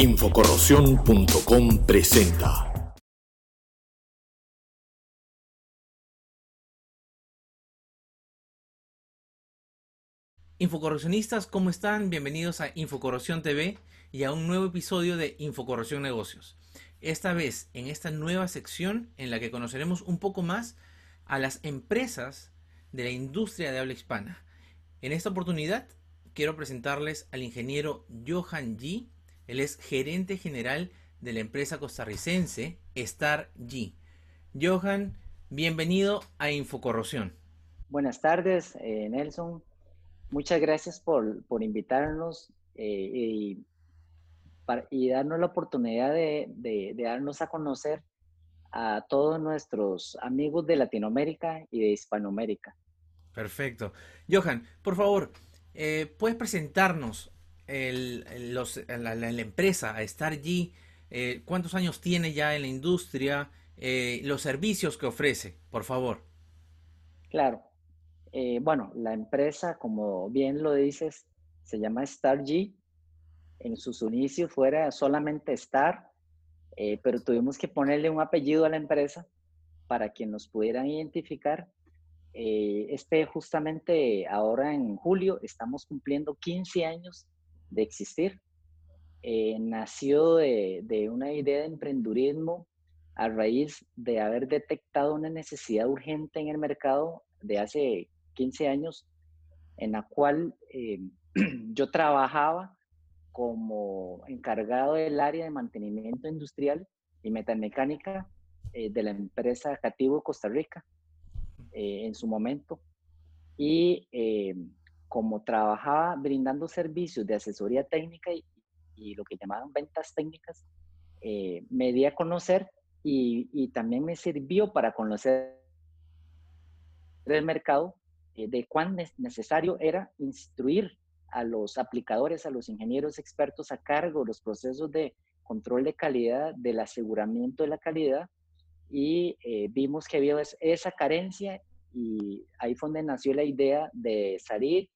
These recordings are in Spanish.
Infocorrosión.com presenta. Infocorrosionistas, ¿cómo están? Bienvenidos a Infocorrosión TV y a un nuevo episodio de Infocorrosión Negocios. Esta vez en esta nueva sección en la que conoceremos un poco más a las empresas de la industria de habla hispana. En esta oportunidad quiero presentarles al ingeniero Johan G. Él es gerente general de la empresa costarricense Star G. Johan, bienvenido a Infocorrosión. Buenas tardes, eh, Nelson. Muchas gracias por, invitarnos eh, y, y, darnos la oportunidad de, de, darnos a conocer a todos nuestros amigos de Latinoamérica y de Hispanoamérica. Perfecto. Johan, por favor, eh, ¿puedes presentarnos la, empresa, a Star G? Eh, ¿Cuántos años tiene ya en la industria? Eh, los servicios que ofrece, por favor. Claro. bueno, la empresa, como bien lo dices, se llama Star G. En sus inicios fuera solamente Star, pero tuvimos que ponerle un apellido a la empresa para que nos pudieran identificar eh, este justamente ahora en julio estamos cumpliendo 15 años de existir. Eh, nació de, una idea de emprendurismo a raíz de haber detectado una necesidad urgente en el mercado de hace 15 años, en la cual eh, yo trabajaba como encargado del área de mantenimiento industrial y metamecánica de la empresa Cativo Costa Rica. Eh, en su momento. Y eh, como trabajaba brindando servicios de asesoría técnica y, lo que llamaban ventas técnicas, eh, me di a conocer y, también me sirvió para conocer el mercado de cuán necesario era instruir a los aplicadores, a los ingenieros expertos a cargo de los procesos de control de calidad, del aseguramiento de la calidad, y vimos que había esa carencia y ahí fue donde nació la idea de salir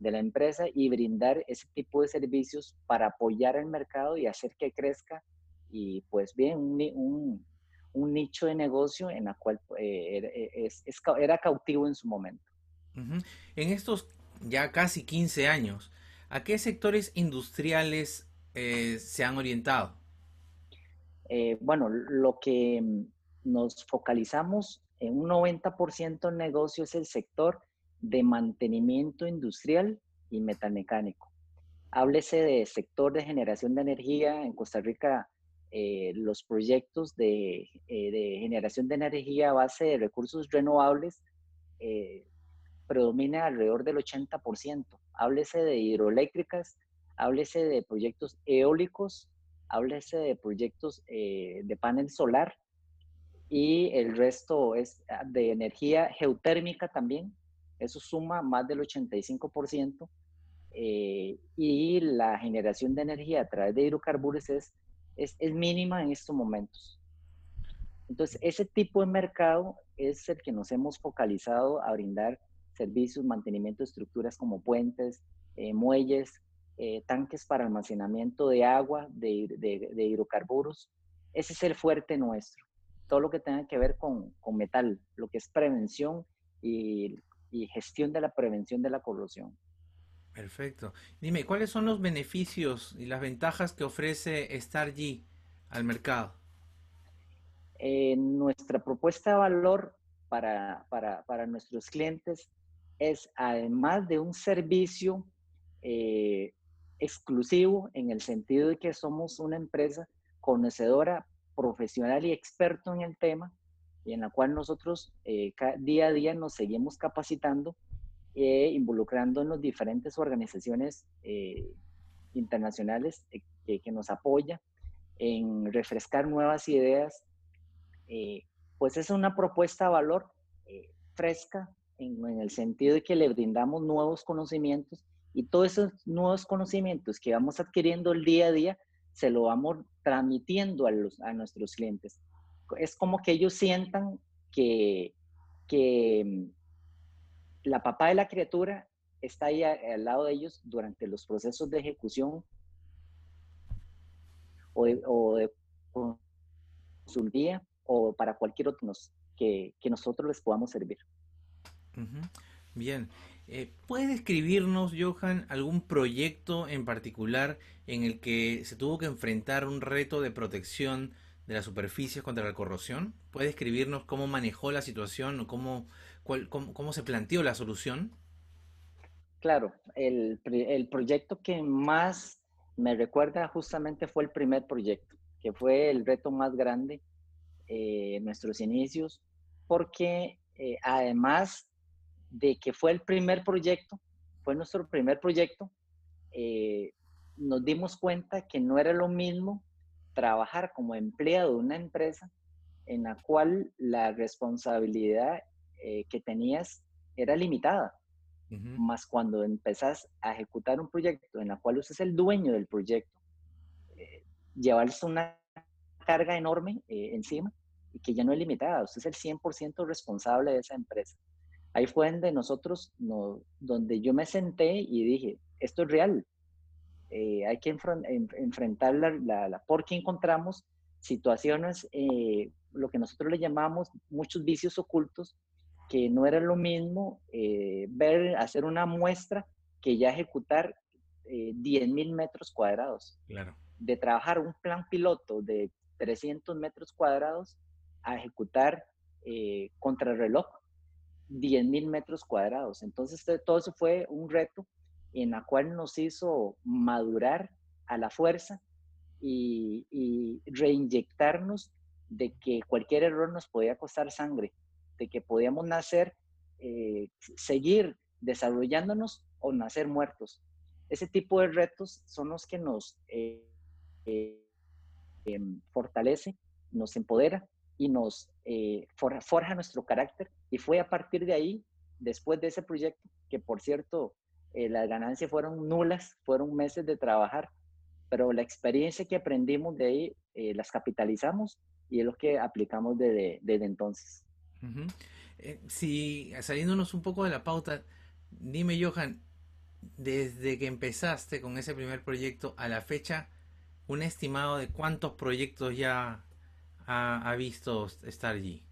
de la empresa y brindar ese tipo de servicios para apoyar el mercado y hacer que crezca y pues bien, un, un, nicho de negocio en la cual eh, era, cautivo en su momento. En estos ya casi 15 años, ¿a qué sectores industriales eh, se han orientado? Eh, bueno, lo que nos focalizamos en un 90% del negocio es el sector de mantenimiento industrial y metamecánico. Háblese de sector de generación de energía. En Costa Rica, eh, los proyectos de, eh, de, generación de energía a base de recursos renovables eh, predomina alrededor del 80%. Háblese de hidroeléctricas, háblese de proyectos eólicos, háblese de proyectos de panel solar y el resto es ah, de energía geotérmica también, eso suma más del 85%, eh, y la generación de energía a través de hidrocarburos es, es, es, mínima en estos momentos. Entonces, ese tipo de mercado es el que nos hemos focalizado a brindar servicios, mantenimiento de estructuras como puentes, eh, muelles, eh, tanques para almacenamiento de agua, de, de, de hidrocarburos. Ese es el fuerte nuestro todo lo que tenga que ver con, con metal, lo que es prevención y, y, gestión de la prevención de la corrosión. Perfecto. Dime, ¿cuáles son los beneficios y las ventajas que ofrece G al mercado? Eh, nuestra propuesta de valor para, para, para, nuestros clientes es, además de un servicio eh, exclusivo en el sentido de que somos una empresa conocedora profesional y experto en el tema en la cual nosotros eh, día a día nos seguimos capacitando e involucrando en las diferentes organizaciones eh, internacionales que, nos apoya en refrescar nuevas ideas. pues es una propuesta de valor fresca en, en, el sentido de que le brindamos nuevos conocimientos y todos esos nuevos conocimientos que vamos adquiriendo el día a día se lo vamos transmitiendo a, los, a nuestros clientes. Es como que ellos sientan que, que mm, la papá de la criatura está ahí al lado de ellos durante los procesos de ejecución. o de, o de consultoría o para cualquier otro que, que nosotros les podamos servir. Bien. Eh, ¿Puedes describirnos, Johan, algún proyecto en particular en el que se tuvo que enfrentar un reto de protección de las superficies contra la corrosión? ¿Puedes describirnos cómo manejó la situación o cómo, cómo, se planteó la solución? Claro, el, el, proyecto que más me recuerda justamente fue el primer proyecto, que fue el reto más grande eh, en nuestros inicios, porque eh, además de que fue el primer proyecto, fue nuestro primer proyecto, eh, nos dimos cuenta que no era lo mismo trabajar como empleado de una empresa en la cual la responsabilidad eh, que tenías era limitada. Más cuando empezás a ejecutar un proyecto en la cual usted es el dueño del proyecto, eh, llevarse una carga enorme encima y que ya no es limitada. Usted es el 100% responsable de esa empresa ahí fue donde nosotros, no, donde yo me senté y dije, esto es real, eh, hay que enfrentar la, la, porque encontramos situaciones, eh, lo que nosotros le llamamos muchos vicios ocultos, que no era lo mismo eh, ver, hacer una muestra que ya ejecutar 10 mil metros cuadrados. Claro. De trabajar un plan piloto de 300 metros cuadrados a ejecutar contra el reloj 10 mil metros cuadrados. Entonces, todo eso fue un reto en la cual nos hizo madurar a la fuerza y, reinyectarnos de que cualquier error nos podía costar sangre, de que podíamos nacer, eh, seguir desarrollándonos o nacer muertos. Ese tipo de retos son los que nos eh, eh, em, fortalece, nos empodera y nos eh, forja nuestro carácter. Y fue a partir de ahí, después de ese proyecto, que por cierto, eh, las ganancias fueron nulas, fueron meses de trabajar, pero la experiencia que aprendimos de ahí eh, las capitalizamos y es lo que aplicamos desde, desde entonces. si saliéndonos un poco de la pauta, dime Johan, desde que empezaste con ese primer proyecto a la fecha, un estimado de cuántos proyectos ya ha, visto estar allí?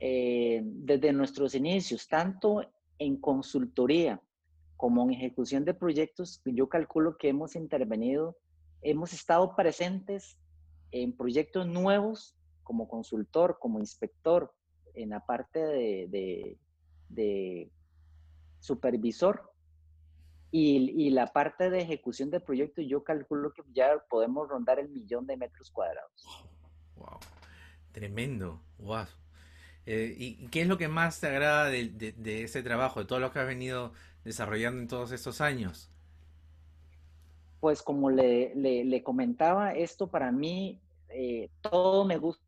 Eh, desde nuestros inicios, tanto en consultoría como en ejecución de proyectos, yo calculo que hemos intervenido, hemos estado presentes en proyectos nuevos como consultor, como inspector, en la parte de, de, supervisor y, y, la parte de ejecución de proyectos, yo calculo que ya podemos rondar el millón de metros cuadrados. Wow, tremendo, wow. Eh, ¿Y qué es lo que más te agrada de, ese trabajo, de todo lo que has venido desarrollando en todos estos años? Pues como le, comentaba, esto para mí eh, todo me gusta.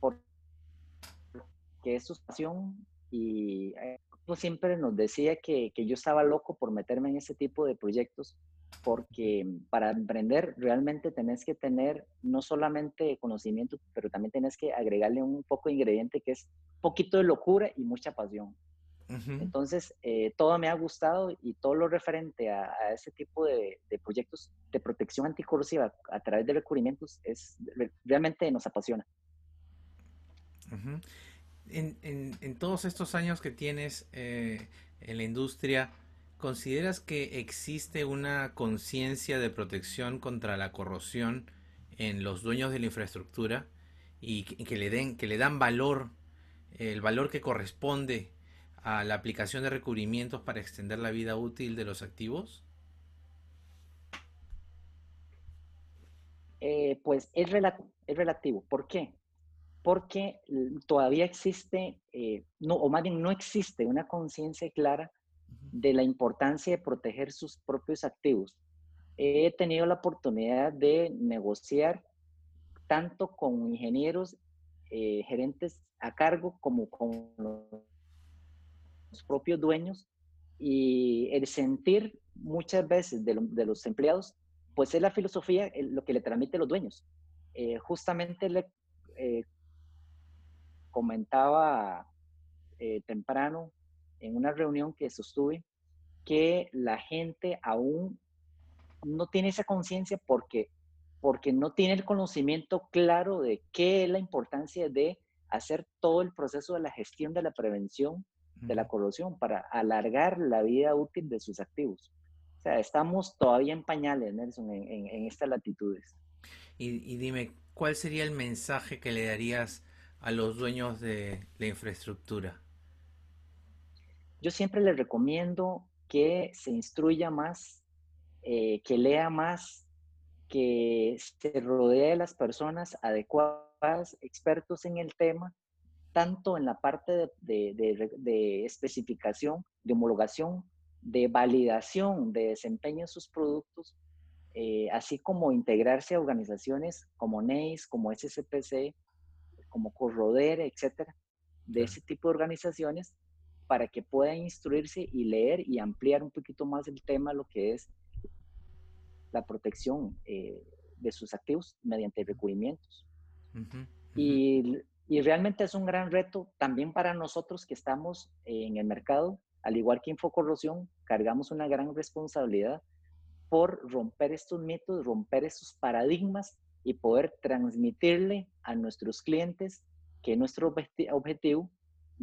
Porque es su pasión y eh, siempre nos decía que yo estaba loco por meterme en ese tipo de proyectos porque para emprender realmente tenés que tener no solamente conocimiento, pero también tenés que agregarle un poco de ingrediente que es poquito de locura y mucha pasión. Entonces, eh, todo me ha gustado y todo lo referente a, ese tipo de, proyectos de protección anticorrosiva a través de recubrimientos es realmente nos apasiona. en, todos estos años que tienes eh, en la industria, ¿Consideras que existe una conciencia de protección contra la corrosión en los dueños de la infraestructura y que, le den que le dan valor, el valor que corresponde a la aplicación de recubrimientos para extender la vida útil de los activos? Eh, pues es, es, relativo. ¿Por qué? Porque todavía existe, eh, no, o más bien no existe una conciencia clara de la importancia de proteger sus propios activos. He tenido la oportunidad de negociar tanto con ingenieros, eh, gerentes a cargo, como con los propios dueños y el sentir muchas veces de, los empleados, pues es la filosofía lo que le transmite a los dueños. Eh, justamente le eh, comentaba temprano en una reunión que sostuve que la gente aún no tiene esa conciencia porque, porque no tiene el conocimiento claro de qué es la importancia de hacer todo el proceso de la gestión de la prevención de la corrosión para alargar la vida útil de sus activos. O sea, estamos todavía en pañales, Nelson, en, estas latitudes. Y, dime, ¿cuál sería el mensaje que le darías a los dueños de la infraestructura? Yo siempre les recomiendo que se instruya más, eh, que lea más, que se rodee de las personas adecuadas, expertos en el tema, tanto en la parte de, especificación, de homologación, de validación de desempeño de sus productos, eh, así como integrarse a organizaciones como NEIS, como SCPC, como Corroder, etcétera, de ese tipo de organizaciones, para que puedan instruirse y leer y ampliar un poquito más el tema, lo que es la protección eh, de sus activos mediante recubrimientos. Y y realmente es un gran reto también para nosotros que estamos en el mercado, al igual que Infocorrosión, cargamos una gran responsabilidad por romper estos mitos, romper estos paradigmas y poder transmitirle a nuestros clientes que nuestro objetivo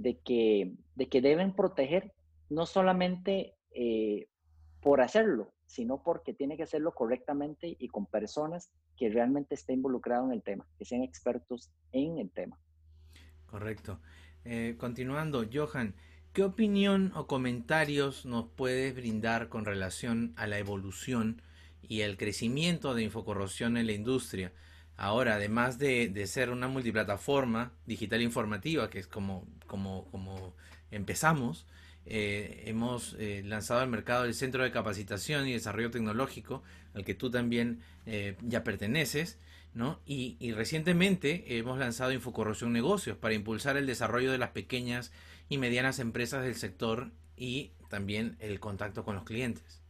de que, de que deben proteger no solamente eh, por hacerlo, sino porque tiene que hacerlo correctamente y con personas que realmente estén involucradas en el tema, que sean expertos en el tema. Correcto. Eh, continuando, Johan, ¿qué opinión o comentarios nos puedes brindar con relación a la evolución y el crecimiento de Infocorrosión en la industria? Ahora, además de, ser una multiplataforma digital informativa, que es como, como, como empezamos, eh, hemos eh, lanzado al mercado el Centro de Capacitación y Desarrollo Tecnológico, al que tú también ya perteneces, y, recientemente hemos lanzado Infocorrosión Negocios para impulsar el desarrollo de las pequeñas y medianas empresas del sector y también el contacto con los clientes.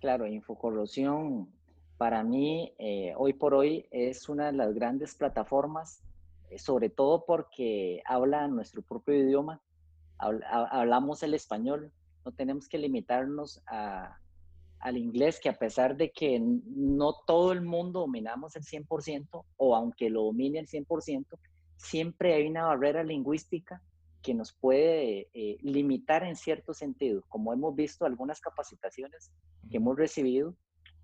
Claro, Infocorrosión para mí eh, hoy por hoy es una de las grandes plataformas, eh, sobre todo porque habla nuestro propio idioma, hablamos el español, no tenemos que limitarnos a, al inglés, que a pesar de que no todo el mundo dominamos el 100%, o aunque lo domine el 100%, siempre hay una barrera lingüística que nos puede eh, limitar en cierto sentido. Como hemos visto algunas capacitaciones que hemos recibido,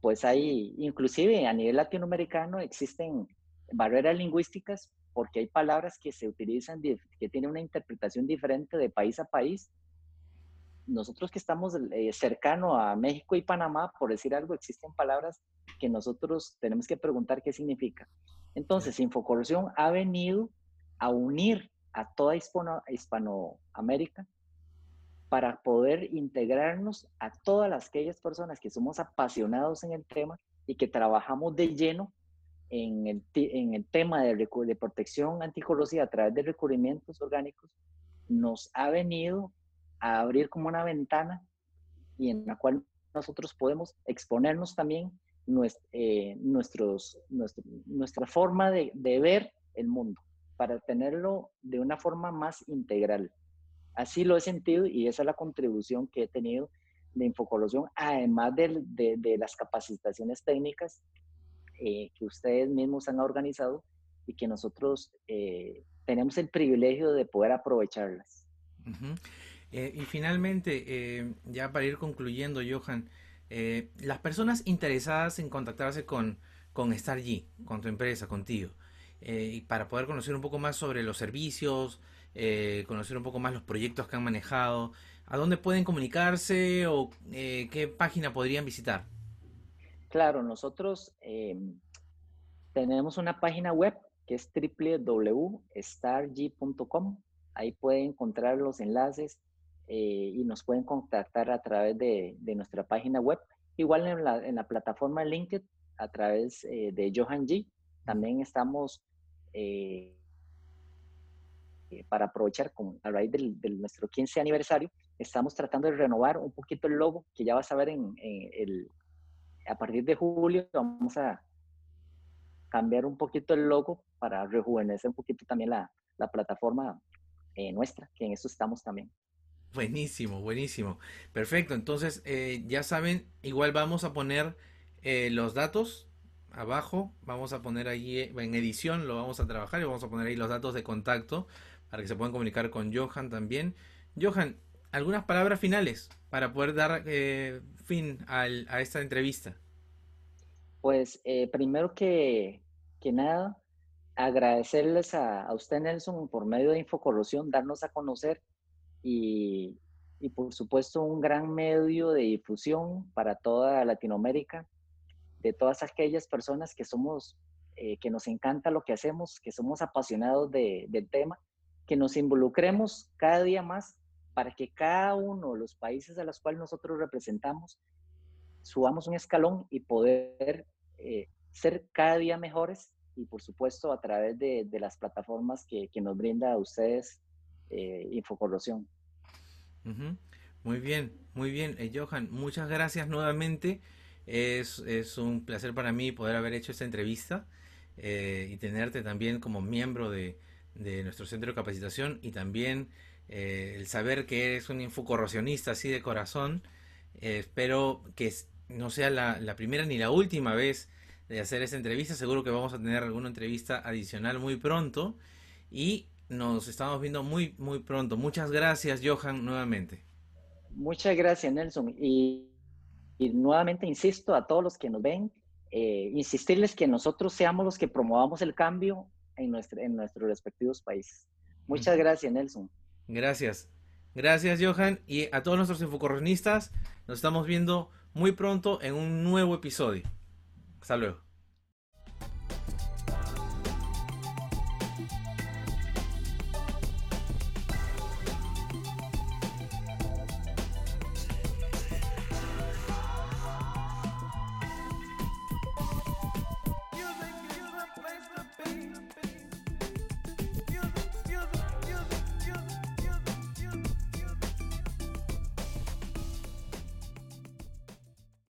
pues hay, inclusive a nivel latinoamericano, existen barreras lingüísticas porque hay palabras que se utilizan, que tienen una interpretación diferente de país a país nosotros que estamos eh, cercano a México y Panamá, por decir algo, existen palabras que nosotros tenemos que preguntar qué significa. Entonces, Infocorrosión ha venido a unir a toda Hispanoamérica para poder integrarnos a todas las, aquellas personas que somos apasionados en el tema y que trabajamos de lleno en el, en el tema de, de protección anticorrosiva a través de recubrimientos orgánicos, nos ha venido a abrir como una ventana y en la cual nosotros podemos exponernos también eh, nuestra forma de, ver el mundo para tenerlo de una forma más integral. Así lo he sentido y esa es la contribución que he tenido de Infocorrosión, además de, de, las capacitaciones técnicas eh, que ustedes mismos han organizado y que nosotros eh, tenemos el privilegio de poder aprovecharlas. Eh, y finalmente, eh, ya para ir concluyendo, Johan, eh, las personas interesadas en contactarse con, con StarG, con tu empresa, contigo, y para poder conocer un poco más sobre los servicios, conocer un poco más los proyectos que han manejado, ¿a dónde pueden comunicarse o qué página podrían visitar? Claro, nosotros tenemos una página web que es www.starg.com. Ahí pueden encontrar los enlaces eh, y nos pueden contactar a través de, de nuestra página web. Igual en la, en la plataforma LinkedIn a través eh, de Johan G. También estamos eh, para aprovechar con, a raíz del, nuestro 15 aniversario, estamos tratando de renovar un poquito el logo, que ya vas a ver en, el, a partir de julio vamos a cambiar un poquito el logo para rejuvenecer un poquito también la, la plataforma nuestra, que en eso estamos también. Buenísimo, buenísimo. Perfecto, entonces eh, ya saben, igual vamos a poner eh, los datos abajo, vamos a poner ahí eh, en edición, lo vamos a trabajar y vamos a poner ahí los datos de contacto para que se puedan comunicar con Johan también. Johan, algunas palabras finales para poder dar fin a esta entrevista. Pues primero que, que, nada, agradecerles a, a usted Nelson por medio de Infocorrosión, darnos a conocer y, por supuesto un gran medio de difusión para toda Latinoamérica, de todas aquellas personas que somos, eh, que nos encanta lo que hacemos, que somos apasionados del tema, que nos involucremos cada día más para que cada uno de los países a los cuales nosotros representamos subamos un escalón y poder eh, ser cada día mejores y por supuesto a través de, las plataformas que, nos brinda a ustedes eh, infocorrosión. Muy bien, muy bien. Eh, Johan, muchas gracias nuevamente. Es, un placer para mí poder haber hecho esta entrevista eh, y tenerte también como miembro de, nuestro centro de capacitación y también el saber que eres un infocorrosionista así de corazón. espero que no sea la, la primera ni la última vez de hacer esta entrevista. Seguro que vamos a tener alguna entrevista adicional muy pronto. Y nos estamos viendo muy, muy pronto. Muchas gracias, Johan, nuevamente. Muchas gracias, Nelson. Y, nuevamente insisto a todos los que nos ven, eh, insistirles que nosotros seamos los que promovamos el cambio en, en nuestros respectivos países. Muchas gracias, Nelson. Gracias. Gracias, Johan. Y a todos nuestros infocorronistas, nos estamos viendo muy pronto en un nuevo episodio. Hasta luego.